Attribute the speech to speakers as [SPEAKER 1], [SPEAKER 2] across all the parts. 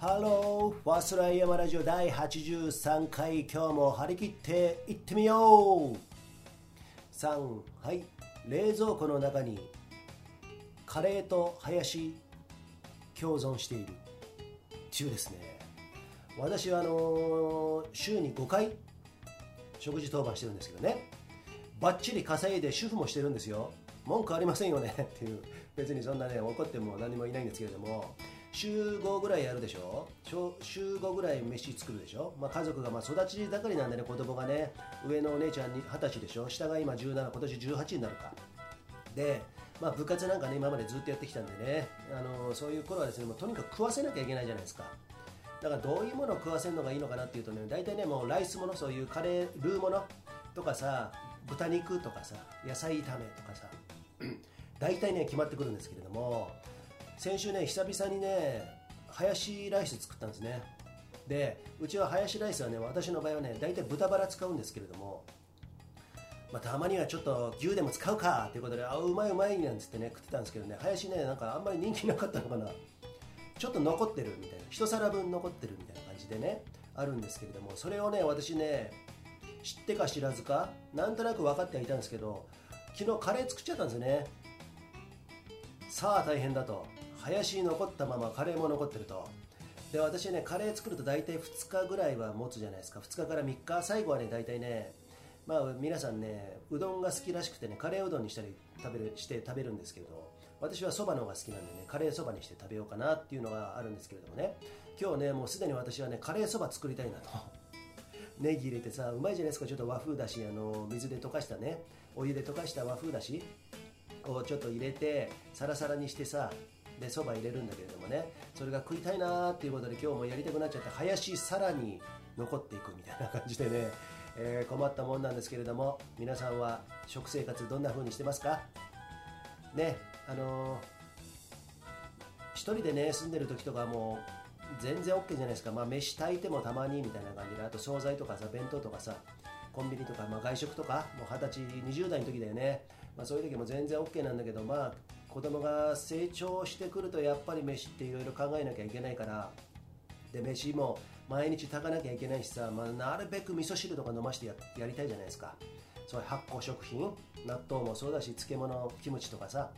[SPEAKER 1] ハロー、ファストライヤマラジオ第83回、今日も張り切っていってみよう !3、はい、冷蔵庫の中にカレーとハヤシ共存しているっていうですね、私はあのー週に5回食事当番してるんですけどね、バッチリ稼いで主婦もしてるんですよ。文句ありませんよね。っていう、別にそんなね、怒っても何もいないんですけれども、週5ぐらいやるでしょ？週週5ぐらい飯作るでしょ、まあ、家族がまあ育ち盛りなんでね子供がね上のお姉ちゃんに20歳でしょ？下が今17今年18になるか。で、まあ、部活なんかね今までずっとやってきたんでねあのそういう頃はですねもうとにかく食わせなきゃいけないじゃないですか。だからどういうものを食わせるのがいいのかなっていうとね大体ねもうライスものそういうカレールーものとかさ豚肉とかさ野菜炒めとかさ大体ね決まってくるんですけれども先週ね久々にねハヤシライス作ったんですね。でうちはハヤシライスはね私の場合はね大体豚バラ使うんですけれどもまあ、たまにはちょっと牛でも使うかということであうまいうまいなんつってね食ってたんですけどねハヤシねなんかあんまり人気なかったのかな。ちょっと残ってるみたいな一皿分残ってるみたいな感じでねあるんですけれどもそれをね私ね知ってか知らずかなんとなく分かってはいたんですけど昨日カレー作っちゃったんですよね。さあ大変だと。林に残ったままカレーも残ってると。で私ねカレー作ると大体2日ぐらいは持つじゃないですか。2日から3日最後はね大体ねまあ皆さんねうどんが好きらしくてねカレーうどんにしたり食べるして食べるんですけど私はそばの方が好きなんでねカレーそばにして食べようかなっていうのがあるんですけれどもね。今日ねもうすでに私はねカレーそば作りたいなと。ネギ入れてさうまいじゃないですか。ちょっと和風だしあの水で溶かしたねお湯で溶かした和風だしをちょっと入れてサラサラにしてさでそば入れるんだけれどもねそれが食いたいなーっていうことで今日もやりたくなっちゃって林さらに残っていくみたいな感じでね、えー困ったもんなんですけれども皆さんは食生活どんな風にしてますか？ねあのー一人でね住んでる時とかもう全然 OK じゃないですか、まあ、飯炊いてもたまにみたいな感じであと惣菜とかさ弁当とかさコンビニとか、まあ、外食とかもう二十歳20代の時だよね、まあ、そういう時も全然 OK なんだけどまあ子供が成長してくるとやっぱり飯っていろいろ考えなきゃいけないから。で飯も毎日炊かなきゃいけないしさ、まあ、なるべく味噌汁とか飲ましてややりたいじゃないですか。そういう発酵食品納豆もそうだし漬物キムチとかさ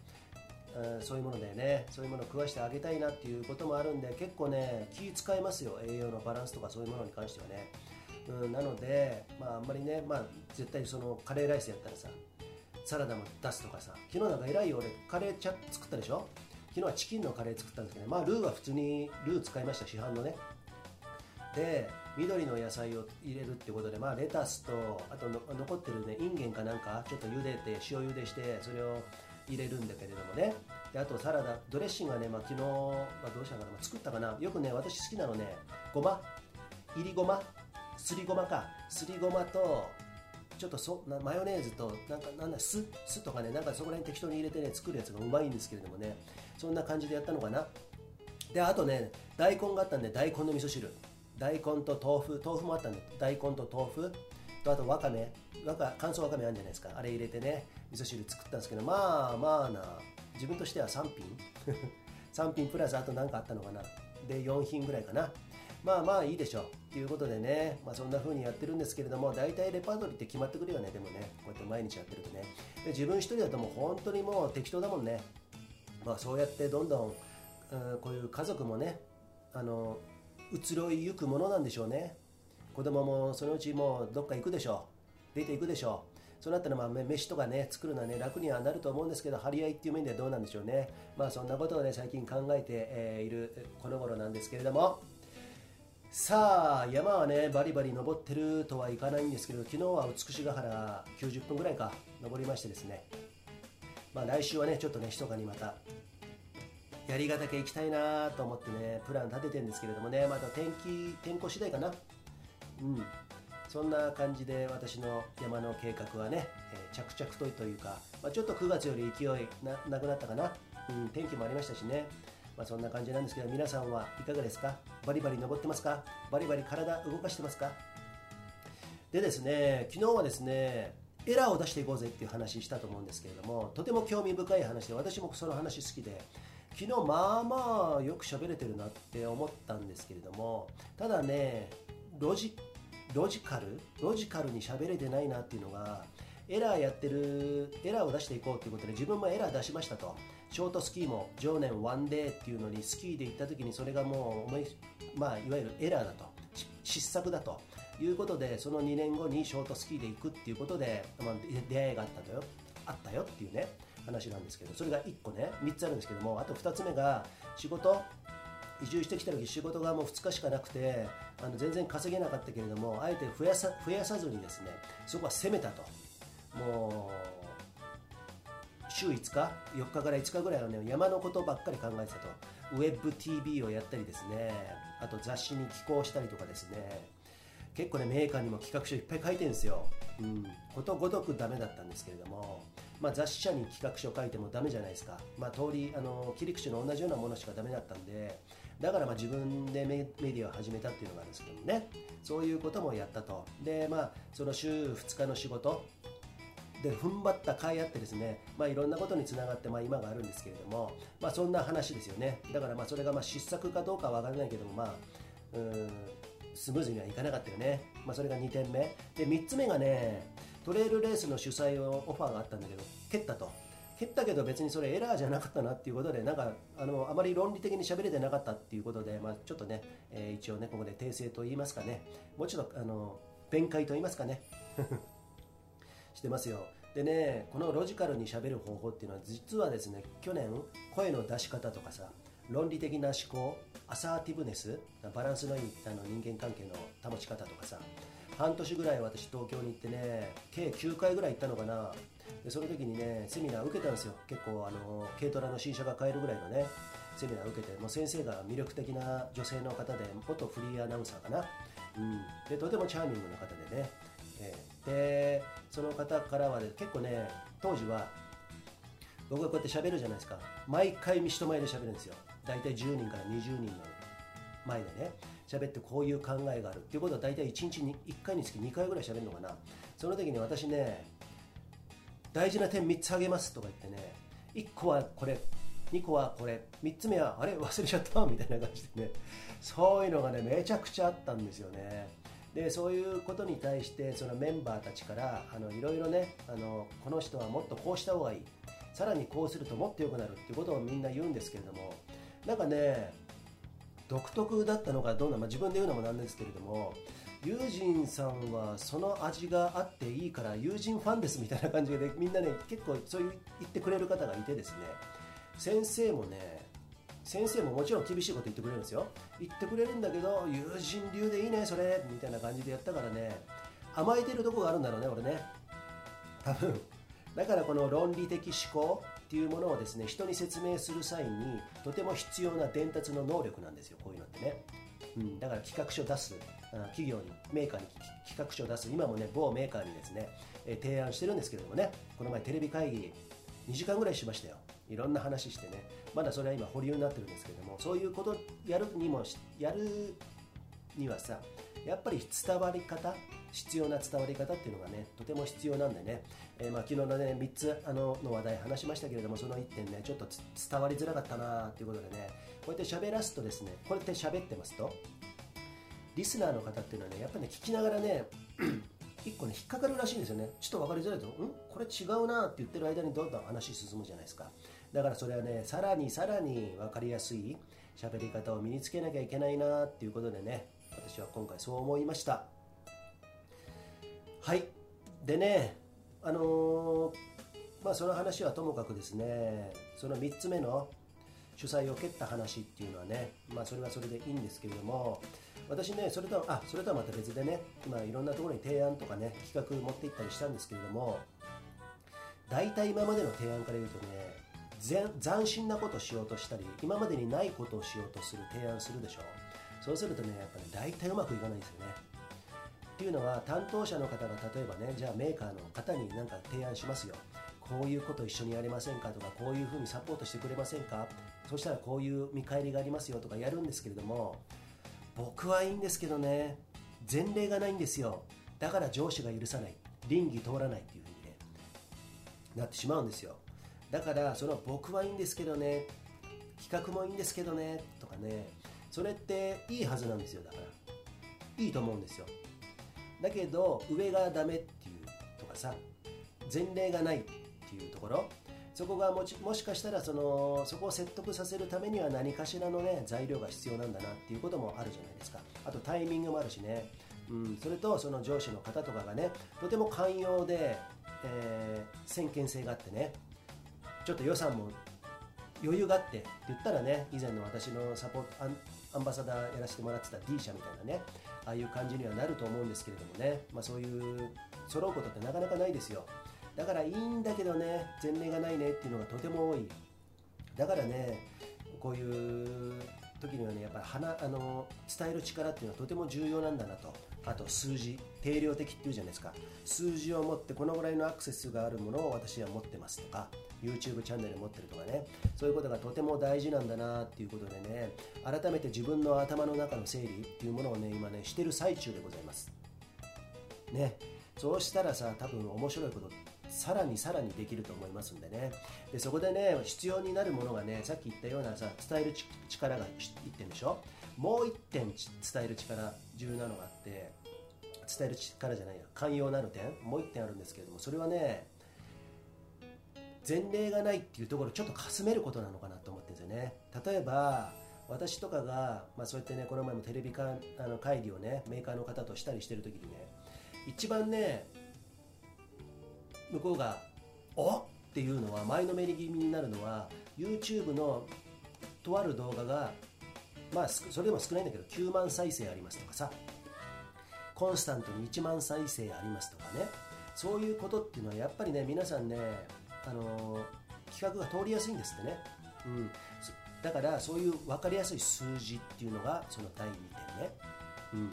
[SPEAKER 1] うんそういうものでね。そういうものを食わしてあげたいなっていうこともあるんで結構ね気使いますよ。栄養のバランスとかそういうものに関してはね、うん、なので、まあ、あんまりね、まあ、絶対そのカレーライスやったらさサラダも出すとかさ昨日なんか偉いよ俺カレーチャ作ったでしょ？昨日はチキンのカレー作ったんですけど、ね、まあルーは普通にルー使いました市販のね。で緑の野菜を入れるってことで、まあ、レタスとあと残ってるねインゲンかなんかちょっと茹でて塩茹でしてそれを入れるんだけれどもね。であとサラダドレッシングはね、まあ、昨日、まあ、どうしたかな、まあ作ったかな？よくね私好きなのねごま。いりごま。すりごまか。すりごまとちょっとそなマヨネーズとなんかなんだ酢酢とかねなんかそこら辺適当に入れてね作るやつがうまいんですけれどもね。そんな感じでやったのかな。であとね大根があったんで大根の味噌汁。大根と豆腐豆腐もあったんで大根と豆腐。とあとわかめ。わか乾燥わかめあるんじゃないですか。あれ入れてね味噌汁作ったんですけどまあまあな。自分としては3品。3品プラスあと何かあったのかな。で4品ぐらいかな。まあまあいいでしょう。っていうことでね、まあ、そんな風にやってるんですけれども大体レパートリーって決まってくるよね。でもねこうやって毎日やってるとね。で自分一人だともう本当にもう適当だもんね。まあそうやってどんどん、うんこういう家族もねあの移ろいゆくものなんでしょうね。子供もそのうちもうどっか行くでしょう。出ていくでしょう。そうなったらまあ飯とかね作るのはね楽にはなると思うんですけど張り合いっていう面ではどうなんでしょうね。まあそんなことをね最近考えて、えいるこの頃なんですけれども。さあ山はねバリバリ登ってるとはいかないんですけど昨日は美しが原90分ぐらいか登りましてですね。まあ来週はねちょっとね密かにまた槍ヶ岳行きたいなと思ってねプラン立ててるんですけれどもねまた天気天候次第かな。うん。そんな感じで私の山の計画はね、えー着々とというか、まあ、ちょっと9月より勢いななくなったかな、うん、天気もありましたしね、まあ、そんな感じなんですけど皆さんはいかがですか？バリバリ登ってますか？バリバリ体動かしてますか？でですね昨日はですねエラーを出していこうぜっていう話したと思うんですけれどもとても興味深い話で私もその話好きで昨日まあまあよく喋れてるなって思ったんですけれどもただねロジロジカル？ロジカルに喋れてないなっていうのがエラーやってるエラーを出していこうということで自分もエラー出しましたと。ショートスキーも常年ワンデーっていうのにスキーで行った時にそれがもう思い、まあ、いわゆるエラーだと。失策だと。いうことでその2年後にショートスキーで行くっていうことで、まあ、出会いがあったとよ。あったよっていうね話なんですけど。それが1個ね3つあるんですけどもあと2つ目が仕事。移住してきた時仕事がもう2日しかなくてあの全然稼げなかったけれどもあえて増やさ増やさずにですねそこは攻めたと。もう週5日4日から5日ぐらいはね山のことばっかり考えてたと。ウェブ TV をやったりですね。あと雑誌に寄稿したりとかですね。結構ねメーカーにも企画書いっぱい書いてるんですよ、うん、ことごとくダメだったんですけれども。まあ、雑誌社に企画書書いてもダメじゃないですか、まあ、通りあの切り口の同じようなものしかダメだったんで。だからまあ自分でメディアを始めたっていうのがあるんですけどもね。そういうこともやったと。でまあその週2日の仕事。で踏ん張った甲斐あってですね、まあ、いろんなことにつながって、まあ、今があるんですけれども、まあ、そんな話ですよね。だからまあそれがまあ失策かどうかは分からないけども、まあ、うんスムーズにはいかなかったよね、まあ、それが2点目。で3つ目がねトレイルレースの主催をオファーがあったんだけど蹴ったと。蹴ったけど別にそれエラーじゃなかったなっていうことでなんかあのあまり論理的に喋れてなかったっていうことで、まあ、ちょっとね、えー、一応ねここで訂正と言いますかね。もうちょっとあの弁解と言いますかね。してますよ。でねこのロジカルにしゃべる方法っていうのは実はですね去年声の出し方とかさ論理的な思考アサーティブネスバランスのいいあの人間関係の保ち方とかさ半年ぐらい私東京に行ってね計9回ぐらい行ったのかな。でその時にねセミナー受けたんですよ。結構あの軽トラの新車が買えるぐらいのねセミナー受けてもう先生が魅力的な女性の方で元フリーアナウンサーかな、うん、でとてもチャーミングな方でね、でその方からは、ね、結構ね当時は僕がこうやって喋るじゃないですか。毎回人前で喋るんですよ。大体10人から20人の前でね喋ってこういう考えがあるっていうことは大体1日に1回につき2回ぐらい喋るのかな。その時に私ね大事な点3つあげますとか言ってね1個はこれ2個はこれ3つ目はあれ？忘れちゃった？みたいな感じでねそういうのがねめちゃくちゃあったんですよね。でそういうことに対してそのメンバーたちからあのいろいろねあのこの人はもっとこうした方がいい。さらにこうするともっと良くなるっていうことをみんな言うんですけれどもなんかね独特だったのかどうな、まあ、自分で言うのもなんですけれども友人さんはその味があっていいから友人ファンですみたいな感じでみんなね結構そういう言ってくれる方がいてですね先生もね先生ももちろん厳しいこと言ってくれるんですよ。言ってくれるんだけど友人流でいいねそれ。みたいな感じでやったからね。甘えてるとこがあるんだろうね俺ね。多分。だからこの論理的思考っていうものをですね人に説明する際にとても必要な伝達の能力なんですよこういうのってね、うん、だから企画書出す。企業にメーカーに企画書を出す。今もね某メーカーにですね、え提案してるんですけれどもね。この前テレビ会議2時間ぐらいしましたよ。いろんな話してね。まだそれは今保留になってるんですけどもそういうことやるにもやるにはさやっぱり伝わり方必要な伝わり方っていうのがねとても必要なんでね、えー、まあ昨日のね3つあのの話題話しましたけれどもその1点ねちょっと伝わりづらかったなっていうことでねこうやって喋らすとですねこうやって喋ってますとリスナーの方っていうのはねやっぱりね聞きながらね 一個ね引っかかるらしいんですよね。ちょっと分かりづらいと。ん？これ違うなって言ってる間にどんどん話進むじゃないですか。だからそれはねさらにさらに分かりやすい喋り方を身につけなきゃいけないなっていうことでね私は今回そう思いました。はい。でねあのー、まあその話はともかくですねその3つ目の主催を蹴った話っていうのはねまあそれはそれでいいんですけれども私ねそれとはあそれとはまた別でね今いろんなところに提案とかね企画持っていったりしたんですけれども大体今までの提案から言うとね斬新なことをしようとしたり今までにないことをしようとする提案するでしょう。そうするとねやっぱり、大体うまくいかないんですよね。っていうのは担当者の方が例えばねじゃあメーカーの方に何か提案しますよ。こういうこと一緒にやりませんかとかこういうふうにサポートしてくれませんか。そしたらこういう見返りがありますよとかやるんですけれども僕はいいんですけどね前例がないんですよ。だから上司が許さない。倫理通らないっていうふうにねなってしまうんですよ。だからその僕はいいんですけどね。企画もいいんですけどね。とかね。それっていいはずなんですよ。だから。いいと思うんですよ。だけど上がダメっていうとかさ。前例がないっていうところ。そこがもしもしかしたらそのそこを説得させるためには何かしらのね材料が必要なんだなっていうこともあるじゃないですか。あとタイミングもあるしね、うん、それとその上司の方とかがねとても寛容で、えー、先見性があってね。ちょっと予算も余裕があってって言ったらね以前の私のサポアンアンバサダーやらせてもらってた D 社みたいなねああいう感じにはなると思うんですけれどもね、まあ、そういう揃うことってなかなかないですよ。だからいいんだけどね前例がないねっていうのがとても多い。だからねこういう時にはねやっぱりあの伝える力っていうのはとても重要なんだなと。あと数字定量的っていうじゃないですか。数字を持ってこのぐらいのアクセスがあるものを私は持ってますとか YouTube チャンネル持ってるとかね。そういうことがとても大事なんだなっていうことでね改めて自分の頭の中の整理っていうものをね今ねしてる最中でございます。ね。そうしたらさ多分面白いことさらにさらにできると思いますんでね。でそこでね必要になるものがねさっき言ったようなさ伝える力が1点でしょ。もう1点伝える力重要なのがあって伝える力じゃないや寛容なる点もう1点あるんですけれどもそれはね前例がないっていうところちょっとかすめることなのかなと思ってるんですよね例えば私とかが、まあ、そうやってねこの前もテレビかあの会議をねメーカーの方としたりしてる時にね一番ね向こうが「おっ!」っていうのは前のめり気味になるのは YouTube のとある動画がまあそれでも少ないんだけど9万再生ありますとかさ。コンスタントに1万再生ありますとかね。そういうことっていうのはやっぱりね皆さんねあの企画が通りやすいんですってね、うん、だからそういう分かりやすい数字っていうのがその第2点ね、うん、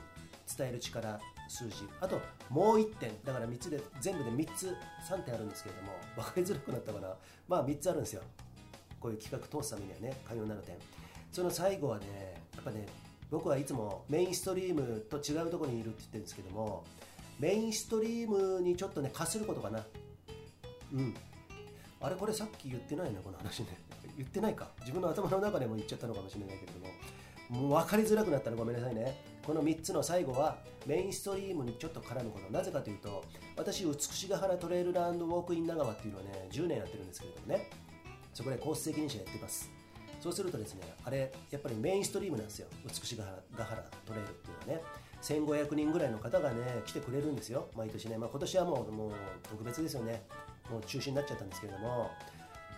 [SPEAKER 1] 伝える力数字。あともう1点。だから3つで全部で3つ3点あるんですけれども分かりづらくなったかな。まあ3つあるんですよ。こういう企画通すためにはね寛容なる点。その最後はねやっぱね僕はいつもメインストリームと違うところにいるって言ってるんですけどもメインストリームにちょっとねかすることかな。うん。あれこれさっき言ってないなこの話ね。言ってないか。自分の頭の中でも言っちゃったのかもしれないけれども。もう分かりづらくなったらごめんなさいね。この3つの最後はメインストリームにちょっと絡むこと。なぜかというと私美しが原トレイルランドウォークイン長川っていうのはね10年やってるんですけれどもね。そこでコース責任者やってます。そうするとですねあれやっぱりメインストリームなんですよ。美しが原トレイルっていうのはね。1500人ぐらいの方がね来てくれるんですよ。毎年ね、まあ、今年はもうもう特別ですよね。もう中止になっちゃったんですけれども。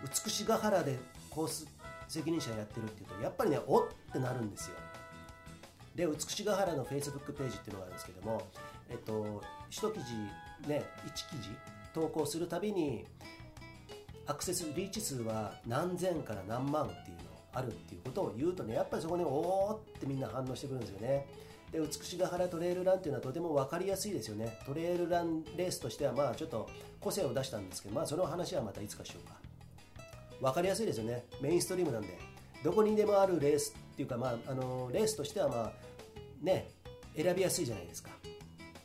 [SPEAKER 1] 美しが原でコース責任者やってるっていうとやっぱりねおってなるんですよ。で美しが原のフェイスブックページっていうのがあるんですけどもえっと1記事ね1記事投稿するたびにアクセスリーチ数は何千から何万っていうあるっていうことを言うとねやっぱりそこにおおってみんな反応してくるんですよね。で美しが原トレイルランっていうのはとても分かりやすいですよね。トレイルランレースとしてはまあちょっと個性を出したんですけどまあその話はまたいつかしようか。分かりやすいですよね。メインストリームなんで。どこにでもあるレースっていうかまああのレースとしてはまあね選びやすいじゃないですか。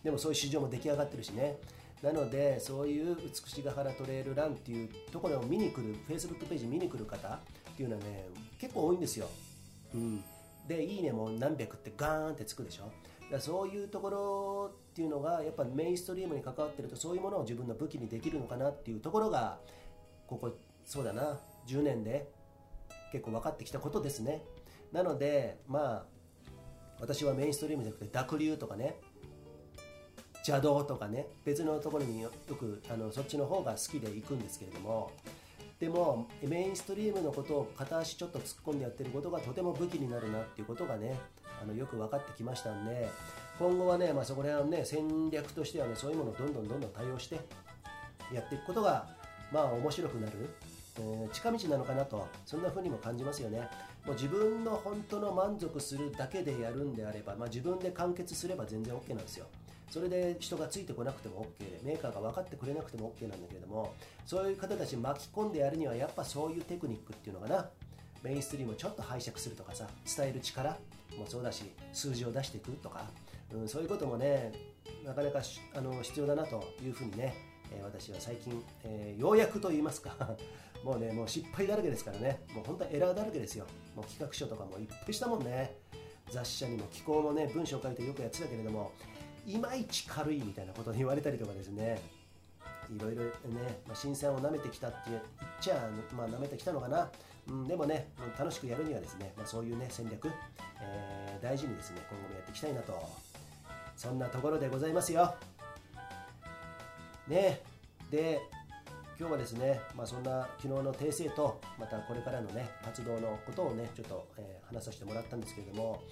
[SPEAKER 1] でもそういう市場も出来上がってるしね。なのでそういう美しが原トレイルランっていうところを見に来る Facebook ページ見に来る方っていうのはね結構多いんですよ、うん、でいいねも何百ってガーンってつくでしょ。だそういうところっていうのがやっぱメインストリームに関わってるとそういうものを自分の武器にできるのかなっていうところがここそうだな10年で結構分かってきたことですね。なのでまあ私はメインストリームじゃなくて濁流とかね邪道とかね別のところによくあのそっちの方が好きで行くんですけれどもでもメインストリームのことを片足ちょっと突っ込んでやってることがとても武器になるなっていうことがねあのよく分かってきましたんで今後はね、まあ、そこら辺はね戦略としてはねそういうものをどんどんどんどん対応してやっていくことがまあ面白くなる、えー、近道なのかなとそんな風にも感じますよね。もう自分の本当の満足するだけでやるんであれば、まあ、自分で完結すれば全然 OK なんですよ。それで人がついてこなくても OK でメーカーが分かってくれなくても OK なんだけれどもそういう方たち巻き込んでやるにはやっぱそういうテクニックっていうのかな。メインストリームをちょっと拝借するとかさ伝える力もそうだし数字を出していくとか、うん、そういうこともねなかなかあの必要だなというふうにねえー、私は最近、えー、ようやくと言いますか もうねもう失敗だらけですからね。もう本当はエラーだらけですよ。もう企画書とかもいっぱいしたもんね。雑誌社にも寄稿もね文章を書いてよくやってたけれどもいまいち軽いみたいなことに言われたりとかですね。いろいろね、まあ、新鮮を舐めてきたって言っちゃ、まあ、舐めてきたのかな、うん、でもね楽しくやるにはですね、まあ、そういうね戦略、えー、大事にですね今後もやっていきたいなと。そんなところでございますよ。ね。で今日はですね、まあ、そんな昨日の訂正とまたこれからのね活動のことをねちょっと、えー、話させてもらったんですけれども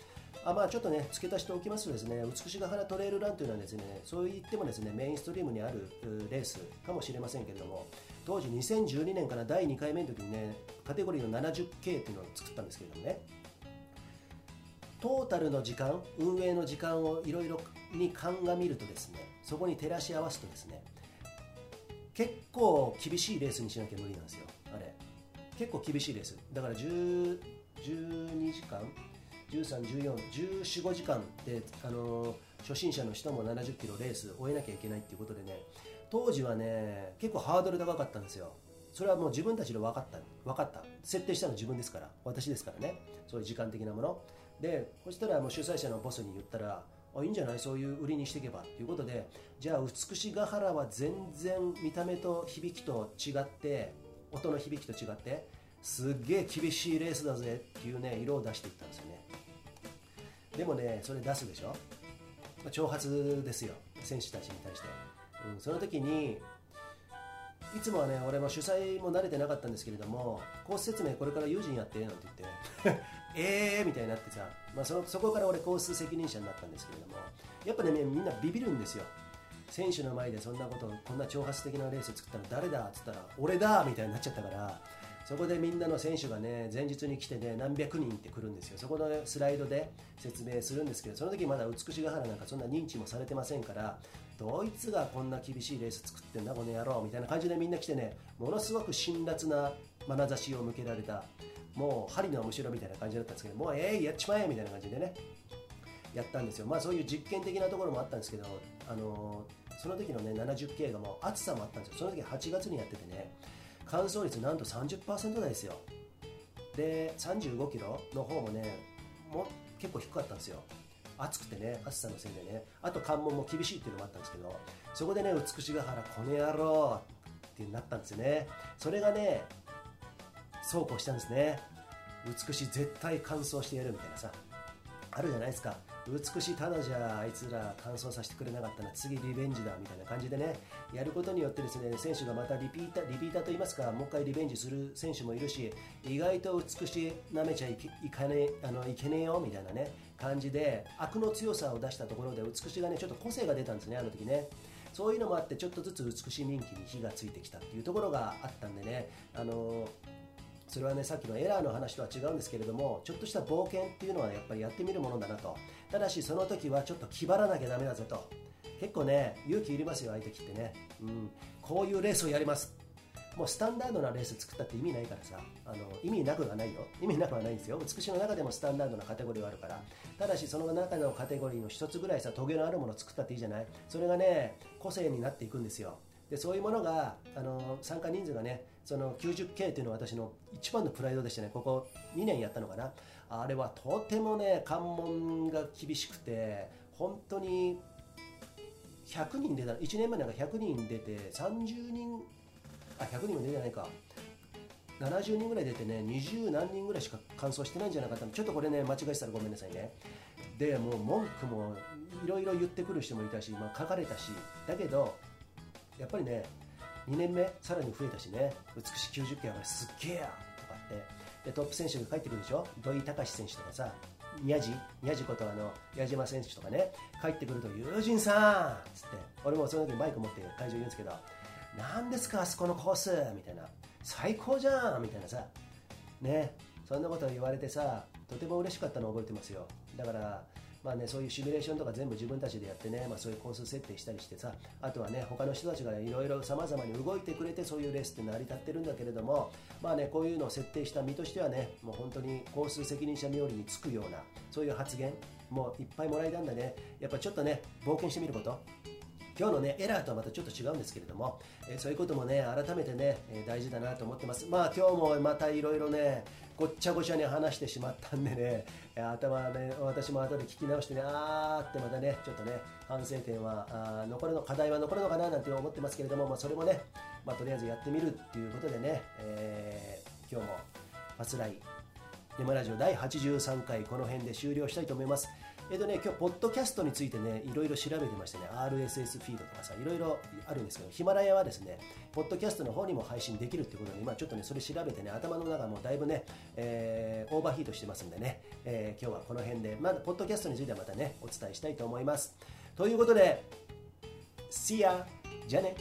[SPEAKER 1] あまあちょっとね付け足しておきますとですね美しが原トレイルランというのはですねそう言ってもですねメインストリームにあるレースかもしれませんけれども当時2012年から第2回目の時にねカテゴリーの 70K っていうのを作ったんですけれどもねトータルの時間運営の時間をいろいろに鑑みるとですねそこに照らし合わすとですね結構厳しいレースにしなきゃ無理なんですよあれ。結構厳しいレース。だから10 12時間13141415時間で、あのー、初心者の人も70キロレース終えなきゃいけないっていうことでね当時はね結構ハードル高かったんですよ。それはもう自分たちで分かった分かった。設定したの自分ですから私ですからね。そういう時間的なもの。でそしたらもう主催者のボスに言ったらあいいんじゃない？そういう売りにしていけばということでじゃあ美しが原は全然見た目と響きと違って音の響きと違ってすっげえ厳しいレースだぜっていうね色を出していったんですよね。でもねそれ出すでしょ、ま、挑発ですよ。選手たちに対して、うん、その時にいつもはね俺も主催も慣れてなかったんですけれどもコース説明これから友人やってなんて言って ええみたいになってさ、まあ、そのそこから俺コース責任者になったんですけれどもやっぱねみんなビビるんですよ。選手の前でそんなことこんな挑発的なレース作ったの誰だっつったら俺だみたいになっちゃったからそこでみんなの選手がね前日に来てね何百人って来るんですよ。そこのスライドで説明するんですけどその時まだ美しが原なんかそんな認知もされてませんからドイツがこんな厳しいレース作ってんだこの野郎みたいな感じでみんな来てねものすごく辛辣な眼差しを向けられた。もう針のむしろみたいな感じだったんですけどもうえいやっちまえみたいな感じでねやったんですよ。まあそういう実験的なところもあったんですけどあのー、その時のね 70K がもう暑さもあったんですよ。その時8月にやっててね乾燥率なんと30%台ですよ。で35キロの方もねも結構低かったんですよ。暑くてね暑さのせいでね。あと関門も厳しいっていうのもあったんですけどそこでね美しが原この野郎ってなったんですよね。それがねそうこうしたんですね。美しい絶対完走してやるみたいなさあるじゃないですか。美しいただじゃあいつら完走させてくれなかったら次リベンジだみたいな感じでねやることによってですね選手がまたリピーターリピーターといいますかもう一回リベンジする選手もいるし意外と美しいなめちゃいいかねあのいけねえよみたいなね感じでアクの強さを出したところで美しがねちょっと個性が出たんですねあの時ね。そういうのもあってちょっとずつ美しい人気に火がついてきたっていうところがあったんでねあのそれはねさっきのエラーの話とは違うんですけれどもちょっとした冒険っていうのはやっぱりやってみるものだなと。ただしその時はちょっと気張らなきゃだめだぞと。結構ね勇気いりますよ相手切ってね、うん、こういうレースをやります。もうスタンダードなレース作ったって意味ないからさ。あの意味なくはないよ。意味なくはないんですよ。美しいの中でもスタンダードなカテゴリーはあるから。ただしその中のカテゴリーの一つぐらいさトゲのあるもの作ったっていいじゃない？それがね個性になっていくんですよ。でそういうものがあの参加人数がねその 90K というのは私の一番のプライドでしたね。ここ2年やったのかな。あれはとてもね関門が厳しくて本当に100人出た1年前なんか100人出て30人あ100人も出てないか。70人ぐらい出てね20何人ぐらいしか完走してないんじゃなかったちょっとこれね間違えてたらごめんなさいね。でもう文句もいろいろ言ってくる人もいたし、まあ、書かれたし。だけどやっぱりね2年目さらに増えたしね。美しい90件はすっげえや。とかって。でトップ選手が帰ってくるでしょ？土井隆選手とかさ。宮地？宮地ことあの矢島選手とかね。帰ってくると「友人さん!」っつって。俺もその時バイク持って会場に言うんですけど「何ですかあそこのコース!」みたいな「最高じゃん!」みたいなさ。ね。そんなこと言われてさとても嬉しかったのを覚えてますよ。だからまあね、そういうシミュレーションとか全部自分たちでやってね、まあ、そういうコース設定したりしてさあとはね他の人たちがいろいろさまざまに動いてくれてそういうレースって成り立ってるんだけれどもまあねこういうのを設定した身としてはねもう本当にコース責任者冥利につくようなそういう発言もいっぱいもらえたんだね。やっぱちょっとね冒険してみること。今日のねエラーとはまたちょっと違うんですけれども、えー、そういうこともね改めてね、えー、大事だなと思ってます。まあ今日もまたいろいろねごっちゃごちゃに話してしまったんでね 頭ね私も後で聞き直してねあーってまたねちょっとね反省点はあ残るの課題は残るのかななんて思ってますけれども、まあ、それもね、まあ、とりあえずやってみるっていうことでね、えー、今日もパスライ山ラジオ第83回この辺で終了したいと思います。えっ、とね、今日、ポッドキャストについてね、いろいろ調べてましてね、RSS フィードとかさ、いろいろあるんですけど、ヒマラヤはですね、ポッドキャストの方にも配信できるってことで、今ちょっとね、それ調べてね、頭の中もだいぶね、えー、オーバーヒートしてますんでね、えー、今日はこの辺で、まだ、ポッドキャストについてはまたね、お伝えしたいと思います。ということで、See ya! じゃあね